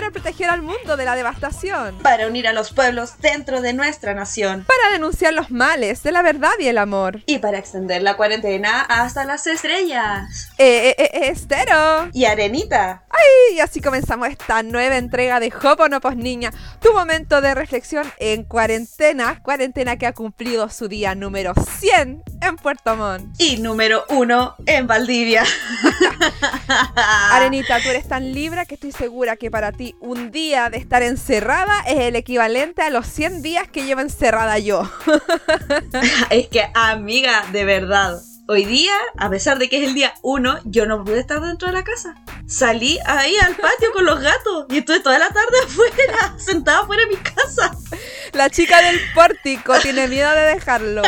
para proteger al mundo de la devastación, Para unir a los pueblos dentro de nuestra nación. para denunciar los males de la verdad y el amor. Y para extender la cuarentena hasta las estrellas. Eh, eh, eh, estero. Y Arenita. Y así comenzamos esta nueva entrega de Hoponopos Niña, tu momento de reflexión en cuarentena, cuarentena que ha cumplido su día número 100 en Puerto Montt. Y número uno en Valdivia. Arenita, tú eres tan libre que estoy segura que para ti un día de estar encerrada es el equivalente a los 100 días que llevo encerrada yo. es que, amiga, de verdad. Hoy día, a pesar de que es el día uno, yo no pude estar dentro de la casa. Salí ahí al patio con los gatos y estuve toda la tarde afuera, sentada fuera de mi casa. La chica del pórtico tiene miedo de dejarlo.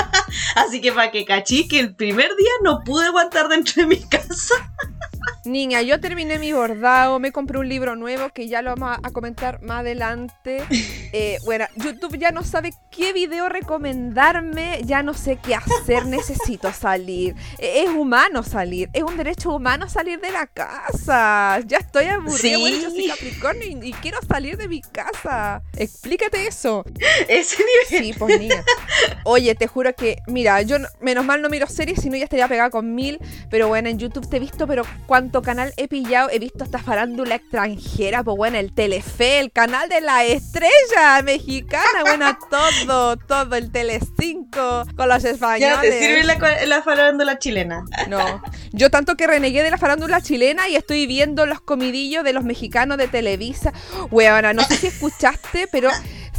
Así que para que cachí que el primer día no pude aguantar dentro de mi casa. Niña, yo terminé mi bordado, me compré un libro nuevo que ya lo vamos a comentar más adelante. Eh, bueno, YouTube ya no sabe qué video recomendarme, ya no sé qué hacer, necesito salir. Eh, Es humano salir, es un derecho humano salir de la casa. Ya estoy aburrida, Sí. bueno, yo soy Capricornio y, y quiero salir de mi casa. Explícate eso. Ese nivel. Sí, pues niña. Oye, te juro que, mira, yo no- menos mal no miro series, si no ya estaría pegada con mil. Pero bueno, en YouTube te he visto, pero cuánto canal he pillado, he visto esta farándula extranjera, pues bueno, el Telefe, el canal de la estrella mexicana, bueno, todo, todo, el Tele5, con los Ya españoles. no te sirve la, la farándula chilena. No, yo tanto que renegué de la farándula chilena y estoy viendo los comidillos de los mexicanos de Televisa. Weona, no sé si escuchaste, pero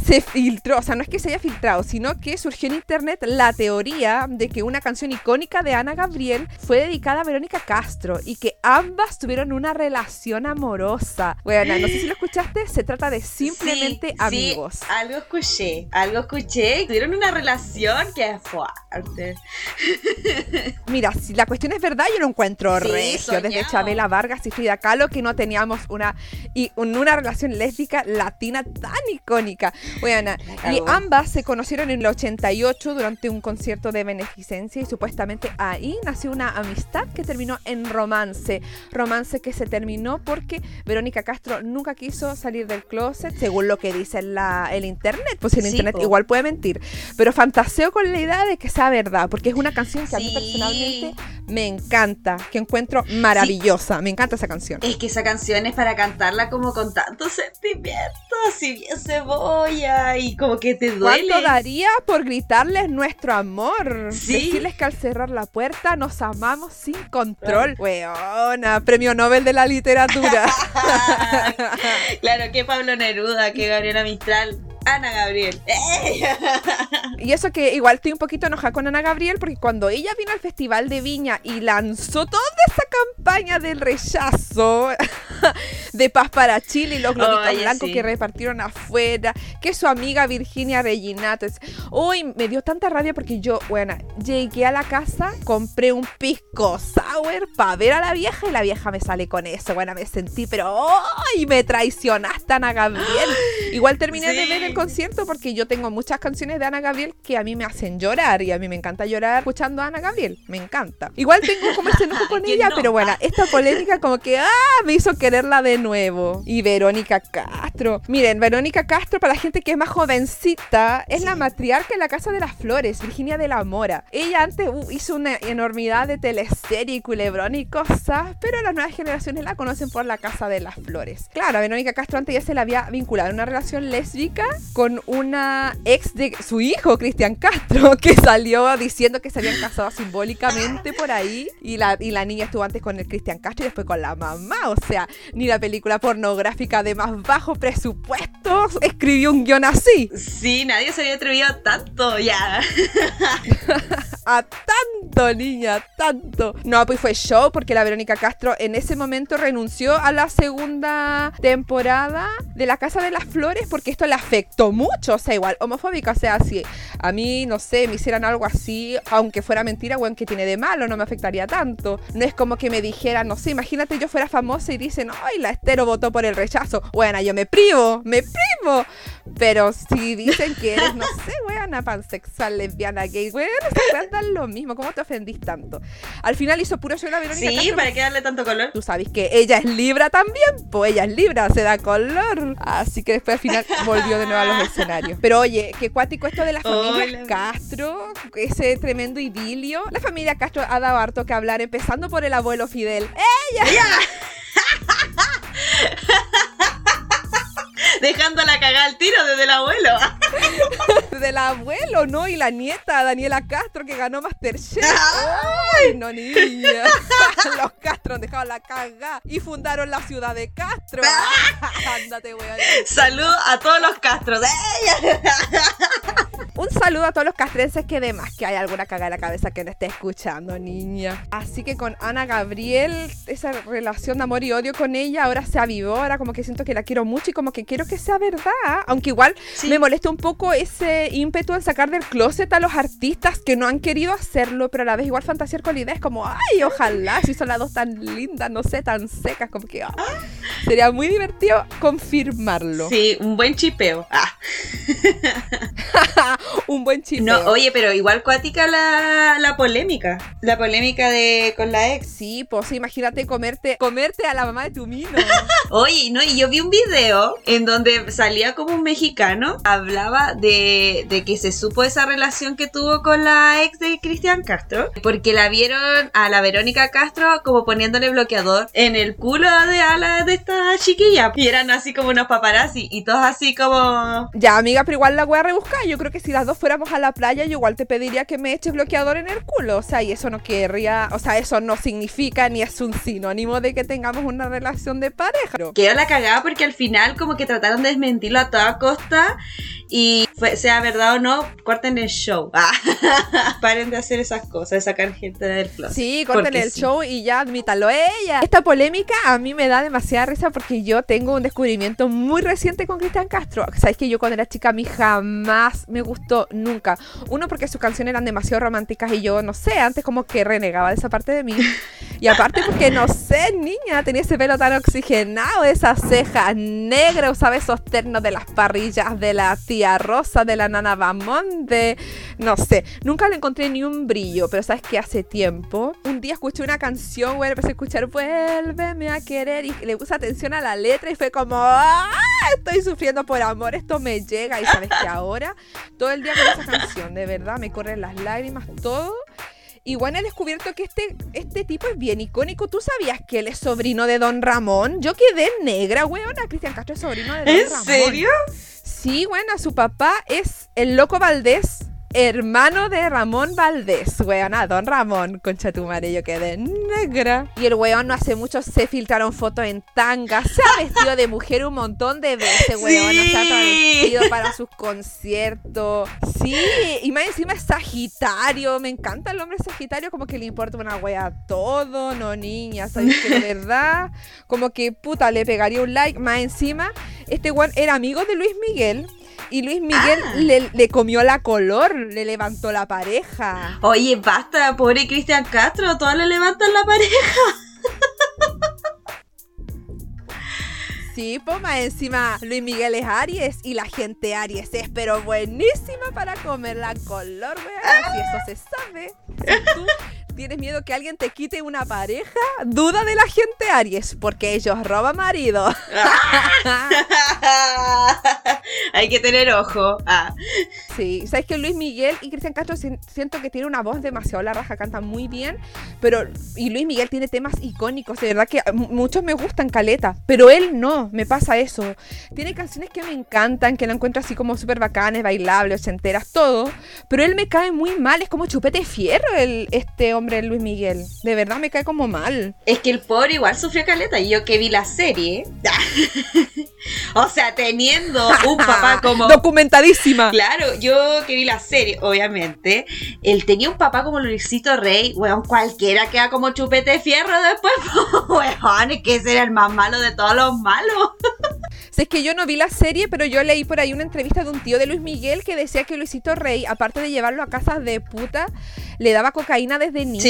se filtró, o sea, no es que se haya filtrado, sino que surgió en internet la teoría de que una canción icónica de Ana Gabriel fue dedicada a Verónica Castro y que ambas tuvieron una relación amorosa. Weona, no sé si lo escuchaste, se trata de simplemente Sí, amigos. Sí, algo escuché, algo escuché. Tuvieron una relación que es fuerte. Mira, si la cuestión es verdad, yo lo encuentro Sí, regio. Desde. Chabela Vargas y Frida Kahlo que no teníamos una, y, un- una relación lésbica latina tan icónica. Y ambas se conocieron en el 88 durante un concierto de beneficencia y supuestamente ahí nació una amistad que terminó en romance. Romance que se terminó porque Verónica Castro nunca quiso salir del closet, según lo que dice la, el internet. Pues el Sí, internet po. igual puede mentir. Pero fantaseo con la idea de que sea verdad, porque es una canción que a mí personalmente me encanta, que encuentro maravillosa. Me encanta esa canción. Es que esa canción es para cantarla como con tanto sentimiento, si bien cebolla y como que te duele. ¿Cuánto daría por gritarles nuestro amor? Sí. Decirles que al cerrar la puerta nos amamos sin control. Weona, premio Nobel de la literatura. claro, que Pablo Neruda, que Gabriela Mistral, Ana Gabriel. Y eso que igual estoy un poquito enojada con Ana Gabriel porque cuando ella vino al Festival de Viña y lanzó toda esa campaña del rechazo de paz para Chile y los globitos blancos sí. que repartieron afuera, que su amiga Virginia Reginato. es- Uy, me dio tanta rabia porque yo, bueno, llegué a la casa, compré un pisco sour para ver a la vieja y la vieja me sale con eso. Bueno, me sentí, pero ¡ay! Me traicionaste, Ana Gabriel. Igual terminé de ver el concierto porque yo tengo muchas canciones de Ana Gabriel que a mí me hacen llorar y a mí me encanta llorar escuchando a Ana Gabriel. Me encanta. Igual tengo como ese enojo con ¿Quién ella, no? pero bueno, esta polémica como que ¡ah! me hizo quererla de nuevo. Y Verónica Castro. Miren, Verónica Castro, para la gente que es más jovencita, es la matriarca en la Casa de las Flores, Virginia de la Mora. Ella antes uh, hizo una enormidad de teleserie y culebrón y cosas, pero las nuevas generaciones la conocen por la Casa de las Flores. Claro, a Verónica Castro antes ya se la había vinculado en una relación lésbica con una ex de su hijo, Cristian Castro, que salió diciendo que se habían casado simbólicamente por ahí y la, y la niña estuvo antes con el Cristian Castro y después con la mamá. O sea, ni la película pornográfica de más bajo presupuesto escribió un guion así. Sí, nadie se había atrevido a tanto, ya. A tanto, niña, tanto. No, pues fue show porque la Verónica Castro en ese momento renunció a la segunda temporada de La Casa de las Flores porque esto le afectó mucho. Sea, igual, homofóbica. Sea, si a mí, no sé, me hicieran algo así, aunque fuera mentira, bueno, que tiene de malo, no me afectaría tanto. No es como que me dijeran, no sé, imagínate yo fuera famosa y dicen, ay, la estero votó por el rechazo. Bueno, yo me privo, me privo. Pero si dicen que eres, no sé, weona, pansexual, lesbiana, gay, weón, se tratan lo mismo. ¿Cómo te ofendís tanto? Al final hizo puro show la Verónica Sí, Castro. ¿para qué darle tanto color? Tú sabes que ella es Libra también, pues ella es Libra, se da color. Así que después al final volvió de nuevo a los escenarios. Pero oye, qué cuático esto de la familia Hola. Castro, ese tremendo idilio. La familia Castro ha dado harto que hablar, empezando por el abuelo Fidel. Dejando la cagada al tiro desde el abuelo. Del abuelo, ¿no? Y la nieta, Daniela Castro, que ganó Masterchef. ¡Ay, no, niña! Los Castro han dejado la caga y fundaron la ciudad de Castro. Ándate, weón. Saludo a todos los castros. Un saludo a todos los castrenses que demás que hay alguna caga en la cabeza que no esté escuchando, niña. Así que con Ana Gabriel, esa relación de amor y odio con ella ahora se avivó, ahora como que siento que la quiero mucho y como que quiero que sea verdad. Aunque igual Sí. me molesta un poco ese ímpetu en sacar del closet a los artistas que no han querido hacerlo, pero a la vez igual fantasear con la idea es como, ay, ojalá, si son las dos tan lindas, no sé, tan secas, como que ah, sería muy divertido confirmarlo. Sí, un buen chipeo. Ah. Un buen chiste. No, oye, pero igual cuática la, la polémica. La polémica de con la ex. Sí, pues imagínate comerte, comerte a la mamá de tu mino. Oye, no, y yo vi un video en donde salía como un mexicano, hablaba de, de que se supo esa relación que tuvo con la ex de Cristian Castro, porque la vieron a la Verónica Castro como poniéndole bloqueador en el culo de a la de esta chiquilla. Y eran así como unos paparazzi, y todos así como... ya, amiga, pero igual la voy a rebuscar. Yo creo que si las dos fuéramos a la playa, yo igual te pediría que me eches bloqueador en el culo. O sea, y eso no querría, o sea, eso no significa ni es un sinónimo de que tengamos una relación de pareja. Quedó la cagada porque al final como que trataron de desmentirlo a toda costa y fue- sea verdad o no, corten el show. Ah, Paren de hacer esas cosas, de sacar gente del closet. Sí, Porque el sí. show y ya admítalo ella. Esta polémica a mí me da demasiada risa porque yo tengo un descubrimiento muy reciente con Cristian Castro. Sabes que yo cuando era chica a mí jamás me gustó nunca. Uno porque sus canciones eran demasiado románticas y yo no sé, antes como que renegaba de esa parte de mí. Y aparte porque no sé, niña, tenía ese pelo tan oxigenado, esas cejas negras, usaba esos ternos de las parrillas de la tía Rosa, de la nana Bamón, de no sé, nunca le encontré ni un brillo, pero sabes que hace tiempo, un día escuché una canción, güey, empecé a escuchar Vuélveme a querer y le puse atención a la letra y fue como, ¡ah! Estoy sufriendo por amor, esto me llega y sabes que ahora, todo el día con esa canción, de verdad, me corren las lágrimas, todo. Y bueno, he descubierto que este, este tipo es bien icónico. ¿Tú sabías que él es sobrino de Don Ramón? Yo quedé negra, weona. Cristian Castro es sobrino de Don ¿En Ramón. serio? Sí, bueno, su papá es el loco Valdés, hermano de Ramón Valdés, weona, don Ramón, concha tu madre, yo quedé negra. Y el weón no hace mucho se filtraron fotos en tanga, se ha vestido de mujer un montón de veces, weón, se ha Sí. travestido para sus conciertos. Sí, y más encima es Sagitario, me encanta el hombre Sagitario, como que le importa una wea todo, no niña, sabes que de verdad, como que puta, le pegaría un like, más encima, este weón era amigo de Luis Miguel. Y Luis Miguel Ah. le, le comió la color, le levantó la pareja. Oye, basta, pobre Cristian Castro, todos le levantan la pareja. Sí, más encima Luis Miguel es Aries y la gente Aries es pero buenísima para comer la color, weón. Si eso se sabe. Si tú tienes miedo que alguien te quite una pareja, duda de la gente Aries, porque ellos roban marido. Hay que tener ojo. Ah. Sí, sabes que Luis Miguel y Cristian Castro si- siento que tiene una voz demasiado la raja, cantan muy bien, pero y Luis Miguel tiene temas icónicos, de verdad que mu- muchos me gustan caleta, pero él no, me pasa eso. Tiene canciones que me encantan, que lo encuentro así como súper bacanes, bailables, enteras, todo, pero él me cae muy mal, es como chupete fierro el, este hombre Luis Miguel, de verdad me cae como mal. Es que el pobre igual sufrió caleta. Y yo que vi la serie. o sea, teniendo un papá como. Documentadísima. Claro, yo que vi la serie, obviamente. Él tenía un papá como Luisito Rey. Weón, cualquiera queda como chupete de fierro después. Weón, es que ese era el más malo de todos los malos. Si es que yo no vi la serie, pero yo leí por ahí una entrevista de un tío de Luis Miguel que decía que Luisito Rey, aparte de llevarlo a casas de puta, le daba cocaína desde niño,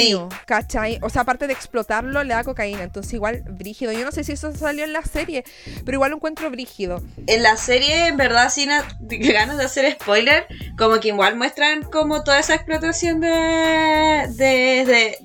¿cachai? O sea, aparte de explotarlo, le da cocaína. Entonces, igual, brígido. Yo no sé si eso salió en la serie, pero igual lo encuentro brígido. En la serie, en verdad, sin ganas de hacer spoiler, como que igual muestran como toda esa explotación de. de, de-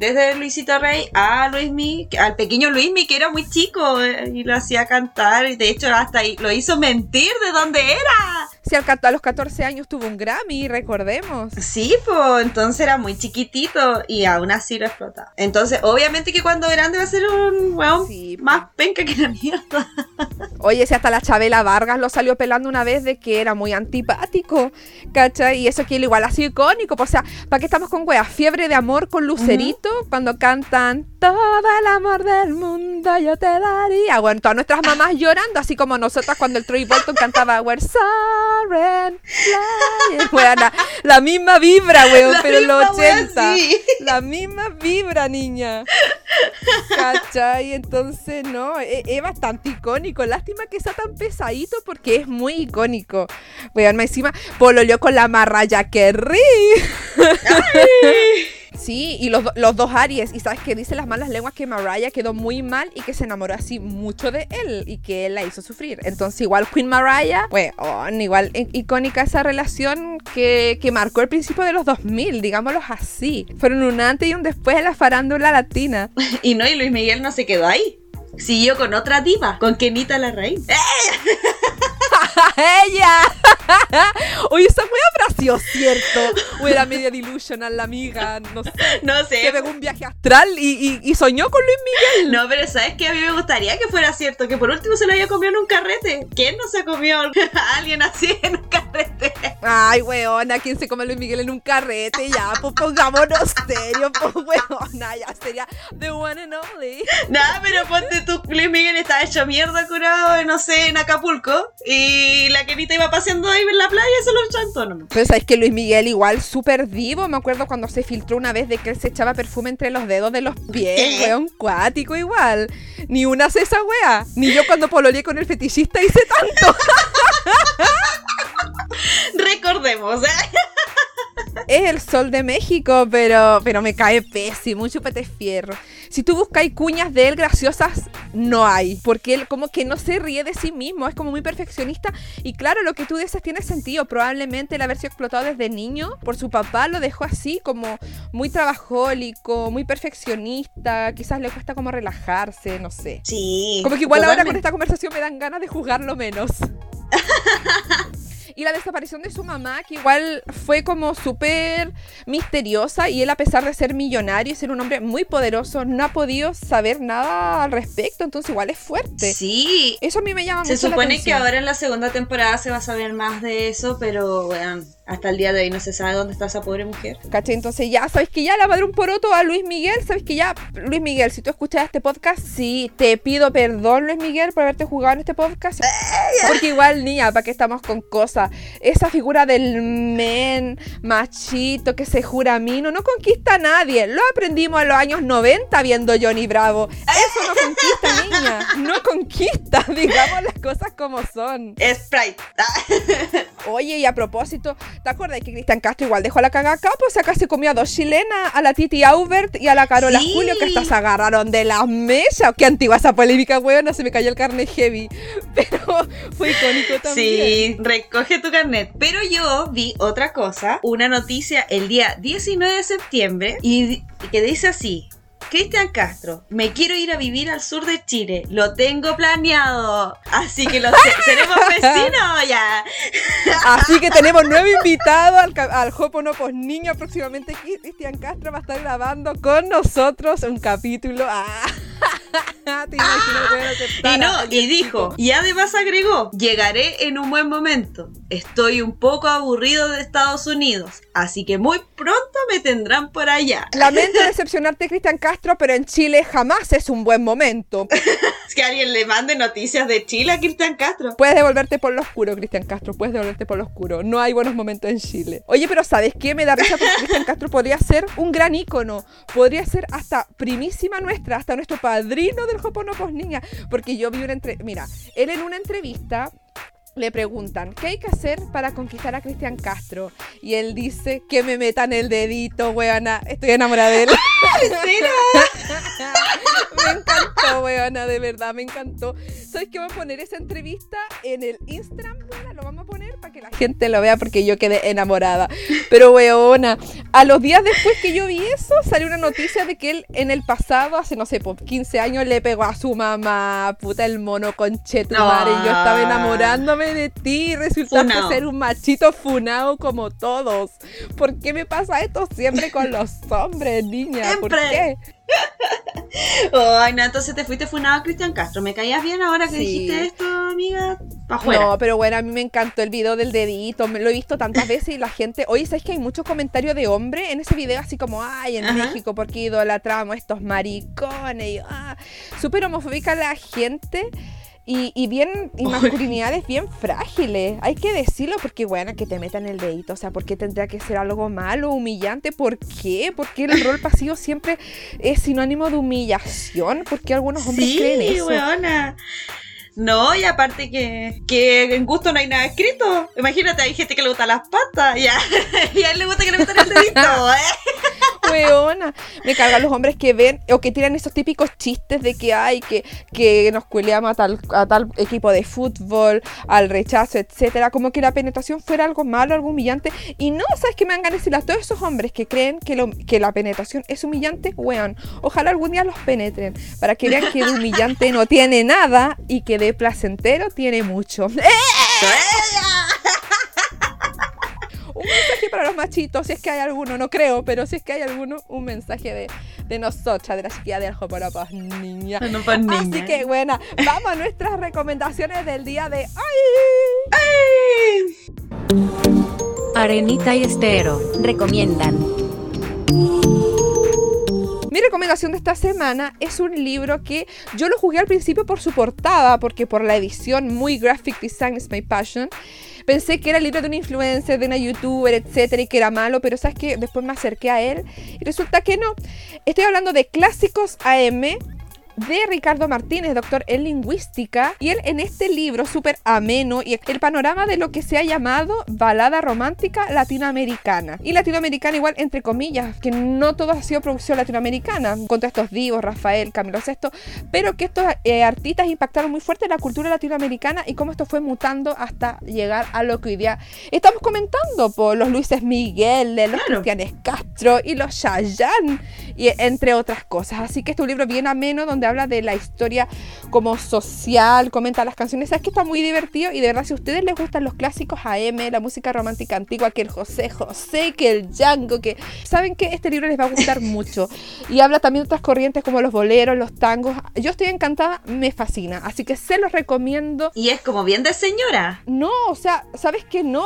desde Luisito Rey a Luismi, al pequeño Luismi, que era muy chico eh, y lo hacía cantar, y de hecho hasta lo hizo mentir de dónde era. Si al a los 14 años tuvo un Grammy, recordemos. Sí, pues entonces era muy chiquitito y aún así lo explotaba. Entonces, obviamente que cuando grande va a ser un weón Sí, más penca que la mierda. Oye, si hasta la Chabela Vargas lo salió pelando una vez de que era muy antipático, ¿cachai? Y eso que él igual ha sido icónico. pues, O sea, ¿para qué estamos con weas? Fiebre de amor con Lucerito, cuando cantan todo el amor del mundo yo te daría. Bueno, todas nuestras mamás llorando, así como nosotras cuando el Troy Bolton cantaba We're Weona, la misma vibra, weón, La pero en los misma wea, 80. sí. La misma vibra, niña. ¿Cachai? Entonces, no, es, es bastante icónico. Lástima que sea tan pesadito porque es muy icónico. Vean, encima pololeó con la Marraya Kerry. Sí, y los, los dos Aries. Y sabes que dicen las malas lenguas que Mariah quedó muy mal y que se enamoró así mucho de él y que él la hizo sufrir. Entonces, igual Queen Mariah, pues, igual i- icónica esa relación que, que marcó el principio de los 2000, digámoslo así. Fueron un antes y un después en la farándula latina. Y no, y Luis Miguel no se quedó ahí. Siguió con otra diva, con Kenita Larraín. ¡Eh! ¡Ella! Oye, esa wea fració, ¿cierto? O era media delusional la amiga, no sé. No Se sé. pegó un viaje astral y, y- y soñó con Luis Miguel. No, pero ¿sabes qué? A mí me gustaría que fuera cierto, que por último se lo haya comido en un carrete. ¿Quién no se comió a alguien así en un carrete? Ay, weona, ¿quién se come a Luis Miguel en un carrete? Ya, pues pongámonos serio, pues weona, ya sería the one and only. Nada, pero ponte tú, Luis Miguel está hecho mierda curado, no sé, en Acapulco. Y la Kenita iba paseando ahí en la playa y se lo chantó nomás. Pero sabes que Luis Miguel igual súper vivo, me acuerdo cuando se filtró una vez de que él se echaba perfume entre los dedos de los pies, weón, cuático igual. Ni una hace esa wea. Ni yo cuando pololeé con el fetichista hice tanto. Recordemos, ¿eh? Es el sol de México, pero, pero me cae pésimo, un chupete fierro. Si tú buscáis cuñas de él graciosas, no hay, porque él como que no se ríe de sí mismo, es como muy perfeccionista. Y claro, lo que tú dices tiene sentido. Probablemente el haber sido explotado desde niño por su papá lo dejó así, como muy trabajólico, muy perfeccionista. Quizás le cuesta como relajarse, no sé. Sí. Como que igual ahora con totalmente. esta conversación me dan ganas de juzgarlo menos. Y la desaparición de su mamá, que igual fue como súper misteriosa y él a pesar de ser millonario y ser un hombre muy poderoso, no ha podido saber nada al respecto, entonces igual es fuerte. Sí. Eso a mí me llama Se mucho la supone que ahora en la segunda temporada se va a saber más de eso, pero bueno, hasta el día de hoy no se sabe dónde está esa pobre mujer. ¿Cachai? Entonces ya, ¿sabes que ya le va a dar un poroto a Luis Miguel? ¿Sabes que ya, Luis Miguel, si tú escuchas este podcast, sí, te pido perdón, Luis Miguel, por haberte jugado en este podcast. Porque igual, niña, ¿para qué estamos con cosas? Esa figura del men machito que se jura mino no conquista a nadie. Lo aprendimos en los años 90 viendo Johnny Bravo. Eso no conquista, niña. No conquista, digamos las cosas como son. Sprite. Oye, y a propósito, ¿te acuerdas que Cristian Castro igual dejó la caga acá? Pues acá se comió a dos chilenas, a la Titi Aubert y a la Carola Sí. Julio, que hasta se agarraron de las mesas. Qué antigua esa polémica, weón, se me cayó el carne heavy. Pero fue icónico también. Sí, recoge tu carnet. Pero yo vi otra cosa, una noticia el día 19 de septiembre y que dice así. Cristian Castro, me quiero ir a vivir al sur de Chile, lo tengo planeado, así que lo se- seremos vecinos ya. Así que tenemos nuevo invitado al, al Hoponopos Niño. Próximamente Cristian Castro va a estar grabando con nosotros un capítulo. Ah, te Y no, y dijo, y además agregó, llegaré en un buen momento. Estoy un poco aburrido de Estados Unidos, así que muy pronto me tendrán por allá. Lamento decepcionarte, Cristian Castro, pero en Chile jamás es un buen momento. Es que alguien le mande noticias de Chile a Cristian Castro. Puedes devolverte por lo oscuro, Cristian Castro. Puedes devolverte por lo oscuro. No hay buenos momentos en Chile. Oye, pero ¿sabes qué? Me da risa porque Cristian Castro podría ser un gran ícono. Podría ser hasta primísima nuestra, hasta nuestro padrino padrino del Hoponopos Niña. Porque yo vi una entrevista, mira, él en una entrevista le preguntan, ¿qué hay que hacer para conquistar a Cristian Castro? Y él dice, que me metan el dedito, weona. Estoy enamorada de él. me encantó, weona, de verdad, me encantó. ¿Sabes qué? Voy a poner esa entrevista en el Instagram, weona, lo vamos a poner para que la gente lo vea porque yo quedé enamorada. Pero, weona, a los días después que yo vi eso, salió una noticia de que él en el pasado, hace, no sé, por 15 años, le pegó a su mamá, puta el mono conchetumare, y yo estaba enamorándome de ti, resultaste ser un machito funado como todos. ¿Por qué me pasa esto siempre con los hombres, niña? ¿Por qué? Ay, no, entonces te fuiste funado a Cristian Castro. ¿Me caías bien ahora que dijiste esto, amiga? No, pero bueno, a mí me encantó el video del dedito. Me lo he visto tantas veces y la gente. Oye, ¿sabes que hay muchos comentarios de hombre en ese video? Así como, ay, en México, porque idolatramos estos maricones. Y, ah, súper homofóbica la gente. Y, bien, y masculinidades bien frágiles. Hay que decirlo porque, bueno, que te metan el dedito. O sea, ¿por qué tendría que ser algo malo, humillante? ¿Por qué? Porque el rol pasivo siempre es sinónimo de humillación. ¿Por qué algunos hombres creen eso? No, y aparte que, que en gusto no hay nada escrito. Imagínate, hay gente que le gusta las patas, y a, él le gusta que le metan el dedito, ¿eh? Weona, me cargan los hombres que ven o que tiran esos típicos chistes de que hay que, que nos cueleamos a tal, a tal equipo de fútbol, al rechazo, etcétera, como que la penetración fuera algo malo, algo humillante. Y no, ¿sabes qué me dan ganas de a todos esos hombres que creen que, lo, que la penetración es humillante? Weón, ojalá algún día los penetren para que vean que de humillante no tiene nada y que de placentero tiene mucho. mensaje para los machitos, si es que hay alguno, no creo, pero si es que hay alguno, un mensaje de, de nosotras, de la chiquilla de Aljo para pues niña. Así que bueno, vamos a nuestras recomendaciones del día de hoy. Arenita y Estero recomiendan. Mi recomendación de esta semana es un libro que yo lo jugué al principio por su portada, porque por la edición muy graphic design is my passion. Pensé que era libro de una influencer, de una youtuber, etcétera, y que era malo, pero sabes que después me acerqué a él y resulta que no. Estoy hablando de Clásicos AM de Ricardo Martínez, doctor en lingüística, y él en este libro súper ameno y el panorama de lo que se ha llamado balada romántica latinoamericana. Y latinoamericana igual entre comillas, que no todo ha sido producción latinoamericana, con todos estos divos, Rafael, Camilo VI, pero que estos eh, artistas impactaron muy fuerte la cultura latinoamericana y cómo esto fue mutando hasta llegar a lo que hoy día estamos comentando, por los Luises Miguel, los Cristianes Castro y los Chayanne, y entre otras cosas. Así que este es un libro bien ameno donde habla de la historia como social, comenta las canciones. Sabes que está muy divertido y de verdad si a ustedes les gustan los clásicos AM, la música romántica antigua, que el José José, que el Django, que saben que este libro les va a gustar mucho. Y habla también de otras corrientes como los boleros, los tangos. Yo estoy encantada, me fascina. Así que se los recomiendo. Y es como bien de señora. No, o sea, ¿sabes que no?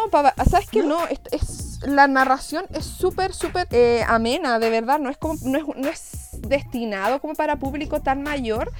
¿Sabes que no? es la narración es súper, súper eh, amena, de verdad, no es, como, no es, no es destinado como para público tan mayor,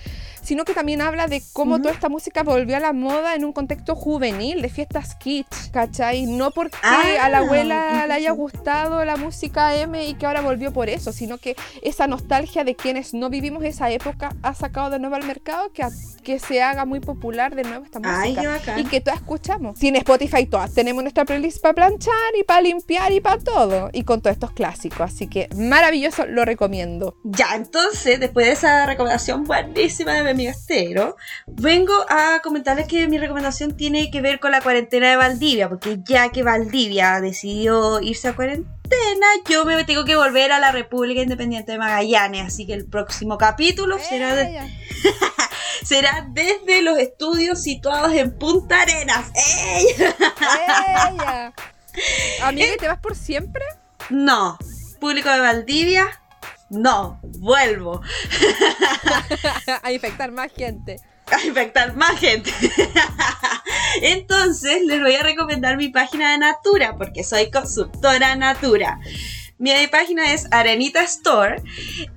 sino que también habla de cómo toda esta música volvió a la moda en un contexto juvenil, de fiestas kitsch, ¿cachai? No porque a la abuela le haya gustado la música M y que ahora volvió por eso, sino que esa nostalgia de quienes no vivimos esa época ha sacado de nuevo al mercado que, que se haga muy popular de nuevo esta música y que todas escuchamos. Sin Spotify todas. Tenemos nuestra playlist para planchar y para limpiar y para todo. Y con todos estos clásicos, así que maravilloso, lo recomiendo. Ya, entonces, después de esa recomendación buenísima de mi Estero, vengo a comentarles que mi recomendación tiene que ver con la cuarentena de Valdivia, porque ya que Valdivia decidió irse a cuarentena, yo me tengo que volver a la República Independiente de Magallanes, así que el próximo capítulo será, será desde los estudios situados en Punta Arenas. ¡Ella! Amiga, ¿te vas por siempre? No. Público de Valdivia, no, vuelvo. a infectar más gente. A infectar más gente. Entonces les voy a recomendar mi página de Natura, porque soy consultora Natura. Mi página es Arenita Store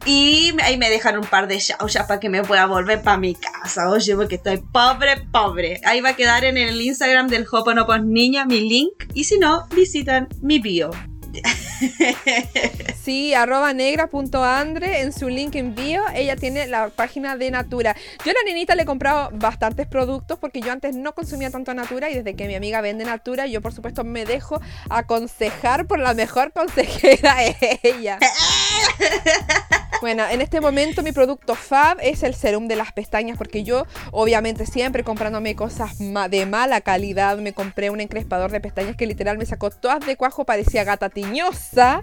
y ahí me dejan un par de ya para que me pueda volver para mi casa. Oye, porque estoy pobre, pobre. Ahí va a quedar en el Instagram del Hoponopos Niña mi link y si no, visitan mi bio. Sí, arroba negra.andre en su link en bio. Ella tiene la página de Natura. Yo a la nenita le he comprado bastantes productos porque yo antes no consumía tanto Natura y desde que mi amiga vende Natura, yo por supuesto me dejo aconsejar por la mejor consejera ella. Bueno, en este momento mi producto fab es el serum de las pestañas porque yo obviamente siempre comprándome cosas ma- de mala calidad me compré un encrespador de pestañas que literal me sacó todas de cuajo, parecía gata tiñosa.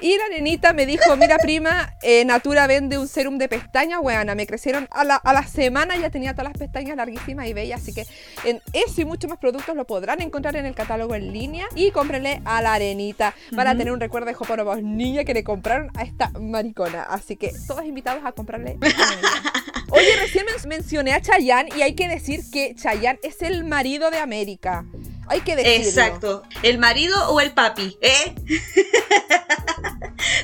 Y la nenita me dijo, mira prima, eh, Natura vende un serum de pestañas, weana, me crecieron a la, a la semana ya tenía todas las pestañas larguísimas y bellas, así que en eso y muchos más productos lo podrán encontrar en el catálogo en línea y cómprenle a la arenita. Para Ujú. tener un recuerdo de Jopo niña que le compraron a esta maricona, así que todos invitados a comprarle. Oye, recién men- mencioné a Chayanne y hay que decir que Chayanne es el marido de América. Hay que decirlo. Exacto. ¿El marido o el papi? ¿Eh?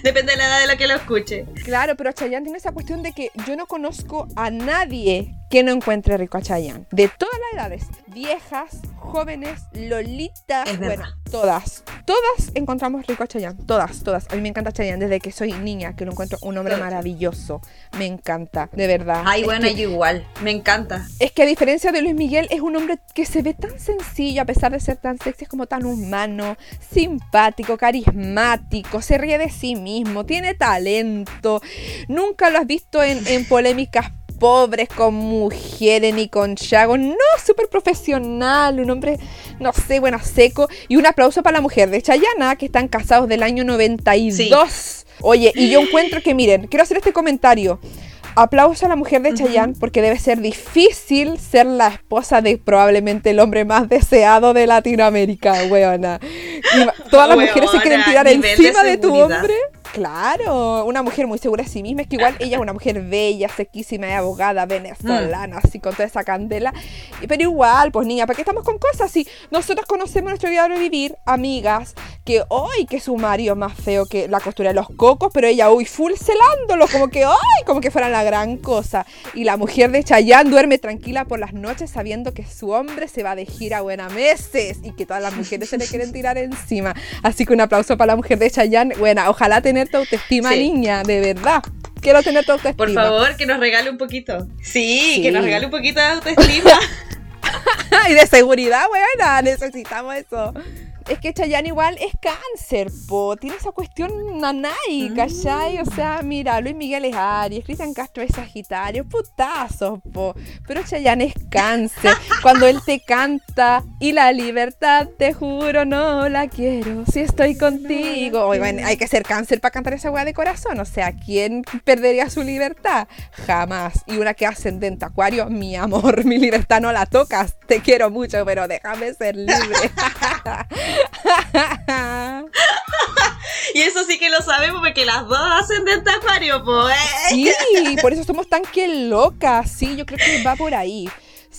Depende de la edad de la que lo escuche. Claro, pero Chayanne tiene esa cuestión de que yo no conozco a nadie que no encuentre rico a Chayanne. De todas las edades. Viejas, jóvenes, lolitas, Es bueno, todas. Todas encontramos rico a Chayanne. Todas, todas. A mí me encanta Chayanne desde que soy niña, que lo encuentro un hombre maravilloso. Me encanta, de verdad. Ay, Es bueno, que- yo igual. Me encanta. Es que a diferencia de Luis Miguel, es un hombre que se ve tan sencillo, a pesar de ser tan sexy, es como tan humano, simpático, carismático, se ríe de sí mismo, tiene talento. Nunca lo has visto en, en polémicas pobres con mujeres ni con Chago. No, súper profesional, un hombre, no sé, bueno, seco. Y un aplauso para la mujer de Chayana, que están casados del año 92. Oye, y yo encuentro que, miren, quiero hacer este comentario. Aplauso a la mujer de. Chayanne porque debe ser difícil ser la esposa de probablemente el hombre más deseado de Latinoamérica, weona. Y todas las mujeres se quieren tirar de encima de, tu hombre. Claro, una mujer muy segura de sí misma. Es que igual ella es una mujer bella, sequísima y abogada venezolana, así con toda esa candela. Pero igual, pues niña, ¿para qué estamos con cosas? Si nosotros conocemos nuestro diario de vivir, amigas, que hoy que su marido es más feo que la costura de los cocos, pero ella hoy full celándolo, como que hoy, como que fuera la gran cosa. Y la mujer de Chayanne duerme tranquila por las noches sabiendo que su hombre se va de gira buena meses y que todas las mujeres se le quieren tirar encima. Así que un aplauso para la mujer de Chayanne. Buena, ojalá tener tu autoestima, Sí. niña, de verdad. Quiero tener tu autoestima. Por favor, que nos regale un poquito. Sí, Sí. que nos regale un poquito de autoestima. y de seguridad, buena, necesitamos eso. Es que Chayanne igual es cáncer, po. Tiene esa cuestión nanay, Mm. ¿cachai? O sea, mira, Luis Miguel es Aries, Cristian Castro es Sagitario, putazos, po. Pero Chayanne es cáncer. Cuando él te canta, y la libertad, te juro, no la quiero. Si estoy contigo. Oye, bueno, hay que ser cáncer para cantar esa weá de corazón. O sea, ¿quién perdería su libertad? Jamás. Y una que ascendente acuario, mi amor, mi libertad no la tocas. Te quiero mucho, pero déjame ser libre. y eso sí que lo sabemos porque las dos ascendentes acuario, pues. Sí, por eso somos tan que locas. Sí, yo creo que va por ahí.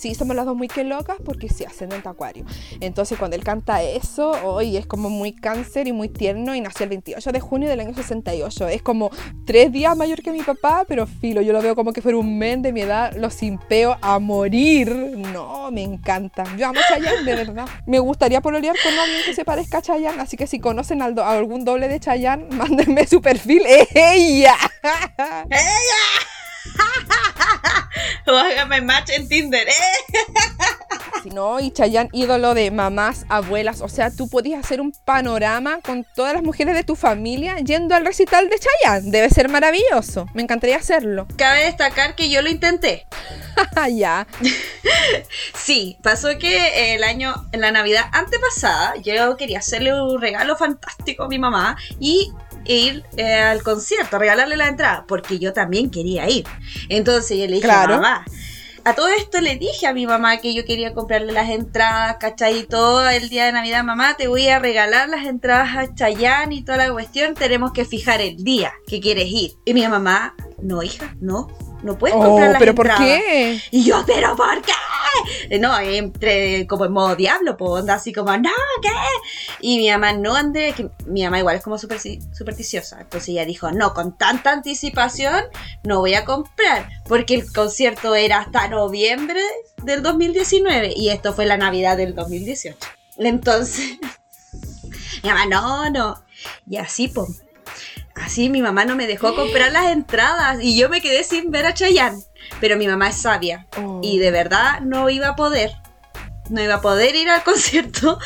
Sí, somos las dos muy que locas porque sí, ascendente acuario. Entonces, cuando él canta eso, hoy es como muy cáncer y muy tierno y nació el 28 de junio del año 68. Es como tres días mayor que mi papá, pero filo, yo lo veo como que fuera un men de mi edad, lo simpeo a morir. No, me encanta. Yo amo Chayanne, de verdad. Me gustaría pololear con alguien que se parezca a Chayanne, así que si conocen a algún doble de Chayanne, mándenme su perfil. ¡Es ella! O hágame match en Tinder, ¿eh? Si no, y Chayanne, ídolo de mamás, abuelas. O sea, tú podías hacer un panorama con todas las mujeres de tu familia yendo al recital de Chayanne. Debe ser maravilloso. Me encantaría hacerlo. Cabe destacar que yo lo intenté. ya. Sí, pasó que el año, en la Navidad antepasada, yo quería hacerle un regalo fantástico a mi mamá y ir eh, al concierto, regalarle la entrada, porque yo también quería ir. Entonces yo le dije, Claro. mamá. A todo esto le dije a mi mamá que yo quería comprarle las entradas, ¿cachai? Y todo el día de Navidad, mamá, te voy a regalar las entradas a Chayanne y toda la cuestión. Tenemos que fijar el día que quieres ir. Y mi mamá, no, hija, no, no puedes Oh, comprar las pero ¿por qué? Y yo, ¿pero por qué? Eh, No, entre como en modo diablo, pues onda así como, no, ¿qué? Y mi mamá no ande, que mi mamá igual es como supersti- supersticiosa. Entonces ella dijo, no, con tanta anticipación no voy a comprar, porque el concierto era hasta noviembre del 2019 y esto fue la Navidad del 2018. Entonces, mi mamá, no, no. Y así, po. Así mi mamá no me dejó comprar las entradas y yo me quedé sin ver a Chayanne. Pero mi mamá es sabia Oh. y de verdad no iba a poder. No iba a poder ir al concierto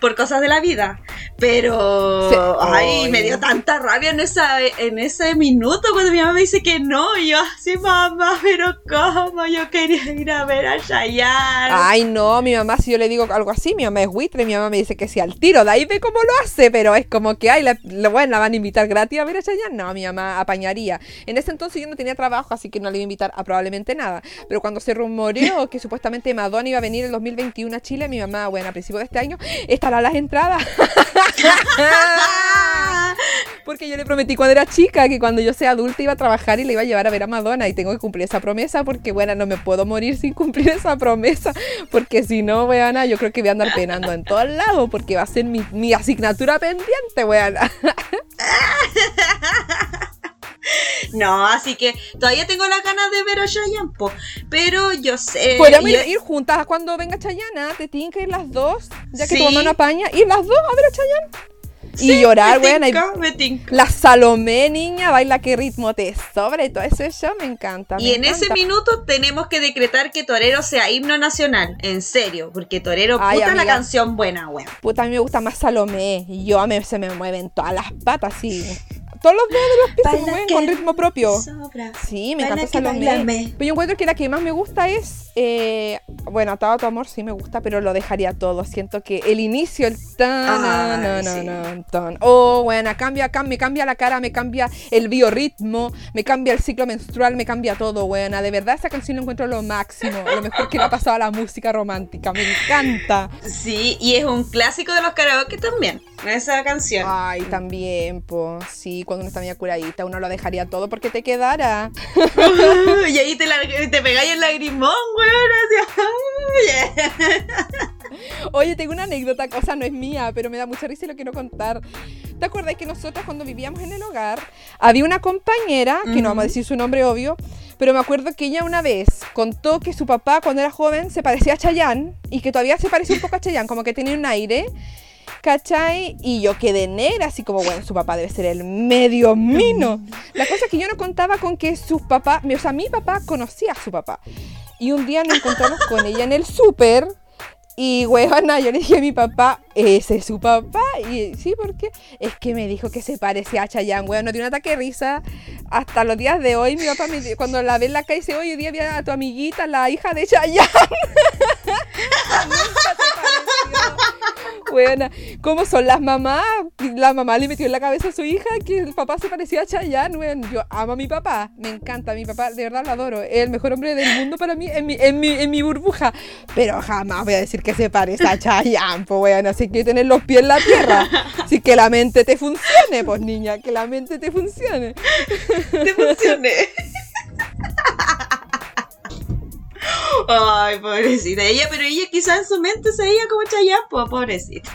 por cosas de la vida. Pero, Sí. ay, Ay. me dio tanta rabia en, esa, en ese minuto cuando mi mamá me dice que no. Y yo así, mamá, pero ¿cómo? Yo quería ir a ver a Chayanne. Ay, no, mi mamá, si yo le digo algo así, mi mamá es buitre, mi mamá me dice que sí al tiro, de ahí ve cómo lo hace, pero es como que, ay, la, la- bueno, la van a invitar gratis a ver a Chayanne. No, mi mamá apañaría. En ese entonces yo no tenía trabajo, así que no le iba a invitar a probablemente nada. Pero cuando se rumoreó que supuestamente Madonna iba a venir el 2021 a Chile, mi mamá, bueno, a principios de este año, estarán las entradas. Porque yo le prometí cuando era chica que cuando yo sea adulta iba a trabajar y le iba a llevar a ver a Madonna y tengo que cumplir esa promesa porque, bueno, no me puedo morir sin cumplir esa promesa porque si no, weana, yo creo que voy a andar penando en todos lados porque va a ser mi, mi asignatura pendiente, weana. No, así que todavía tengo las ganas de ver a Chayanne, po. Pero yo sé. Podríamos yo- ir, juntas cuando venga Chayana, te tienen que ir las dos, ya que Sí. tu mamá no apaña, ir las dos a ver a Chayanne. Sí, y llorar, tinca. La Salomé, niña, baila qué ritmo te sobra y todo eso, me encanta. me Y en ese minuto tenemos que decretar que Torero sea himno nacional, en serio, porque Torero, Ay, puta la amiga. canción buena, weón. Puta, a mí me gusta más Salomé. Y yo a mí se me mueven todas las patas, sí. Todos los dedos de los pies se Baila mueven que con ritmo propio. sobra. Sí, me Baila encanta Salomé. bailame. Pero yo encuentro que la que más me gusta es. eh, bueno, Atado a tu amor sí me gusta, pero lo dejaría todo. Siento que el inicio, el tan, Ay, no, no, sí. no, tan. Oh, bueno, cambia, cam- me cambia la cara, me cambia el biorritmo, me cambia el ciclo menstrual, me cambia todo, buena. De verdad, esa canción la encuentro lo máximo, lo mejor que le ha pasado a la música romántica. Me encanta. Sí, y es un clásico de los karaoke también, esa canción. Ay, también, pues sí, cuando uno está media curadita, uno lo dejaría todo porque te quedara. y ahí te, la- te pegáis el lagrimón, weón. Ay, Oye, tengo una anécdota, o sea, no es mía, pero me da mucha risa y lo quiero contar. ¿Te acuerdas que nosotras cuando vivíamos en el hogar, había una compañera, que no vamos a decir su nombre obvio, pero me acuerdo que ella una vez contó que su papá cuando era joven se parecía a Chayanne y que todavía se parecía un poco a Chayanne, como que tenía un aire. ¿Cachai? Y yo quedé negra, así como, bueno, su papá debe ser el medio mino. La cosa es que yo no contaba con que sus papás, o sea, mi papá conocía a su papá. Y un día nos encontramos con ella en el súper. Y, huevona, yo le dije a mi papá, ese es su papá. Y sí, ¿por qué? Es que me dijo que se parecía a Chayanne, weón. No tiene un ataque de risa. Hasta los días de hoy, mi papá, me- cuando la ve en la calle, dice, hoy día vi a tu amiguita, la hija de Chayanne. Buena, ¿cómo son las mamás? La mamá le metió en la cabeza a su hija que el papá se parecía a Chayanne, weón. Yo amo a mi papá, me encanta, mi papá, de verdad lo adoro. Es el mejor hombre del mundo para mí, en mi, en mi, en mi burbuja. Pero jamás voy a decir que se parece a Chayanne, pues weón. Así que tener los pies en la tierra. Así que la mente te funcione, pues niña, que la mente te funcione. te funcioné. Ay, pobrecita. Ella, pero ella quizás en su mente se veía como Chayanne, pobrecita.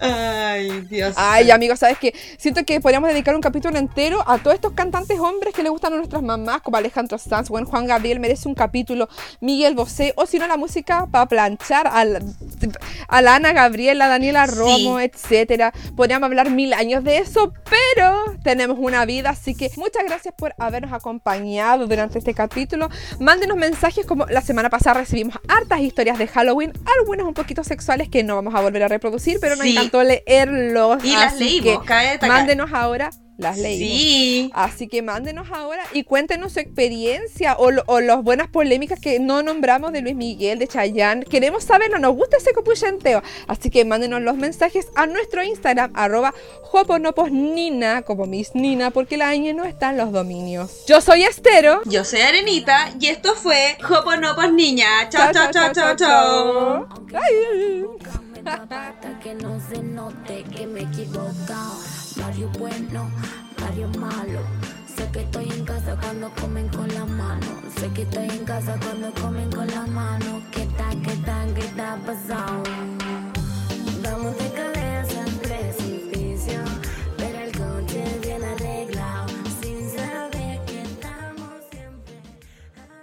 Ay, Dios. Ay, amigos, ¿sabes qué? Siento que podríamos dedicar un capítulo entero a todos estos cantantes hombres que le gustan a nuestras mamás, como Alejandro Sanz, buen Juan Gabriel, merece un capítulo, Miguel Bosé, o si no, la música para planchar, a la, a la Ana Gabriel, a Daniela Sí. Romo, etcétera. Podríamos hablar mil años de eso, pero tenemos una vida, así que muchas gracias por habernos acompañado durante este capítulo. Mándenos mensajes como la semana pasada recibimos hartas historias de Halloween, algunas un poquito sexuales que no vamos a volver a reproducir, pero nos Sí. encantó leerlos. y las leímos, que. Mándenos ahora, las leímos. Sí. Así que mándenos ahora y cuéntenos su experiencia o, o las buenas polémicas que no nombramos de Luis Miguel, de Chayanne. Queremos saberlo, nos gusta ese copuchenteo. Así que mándenos los mensajes a nuestro Instagram, arroba joponoposnina, como Miss Nina, porque la ñ no está en los dominios. Yo soy Estero. Yo soy Arenita y esto fue Joponopos Niña. Chao, chao, chao, chao, chao. Ay. Hasta que no se note que me he equivocado. Mario bueno, Mario malo. Sé que estoy en casa cuando comen con la mano. Sé que estoy en casa cuando comen con la mano. ¿Qué tal, qué tal, qué está pasando?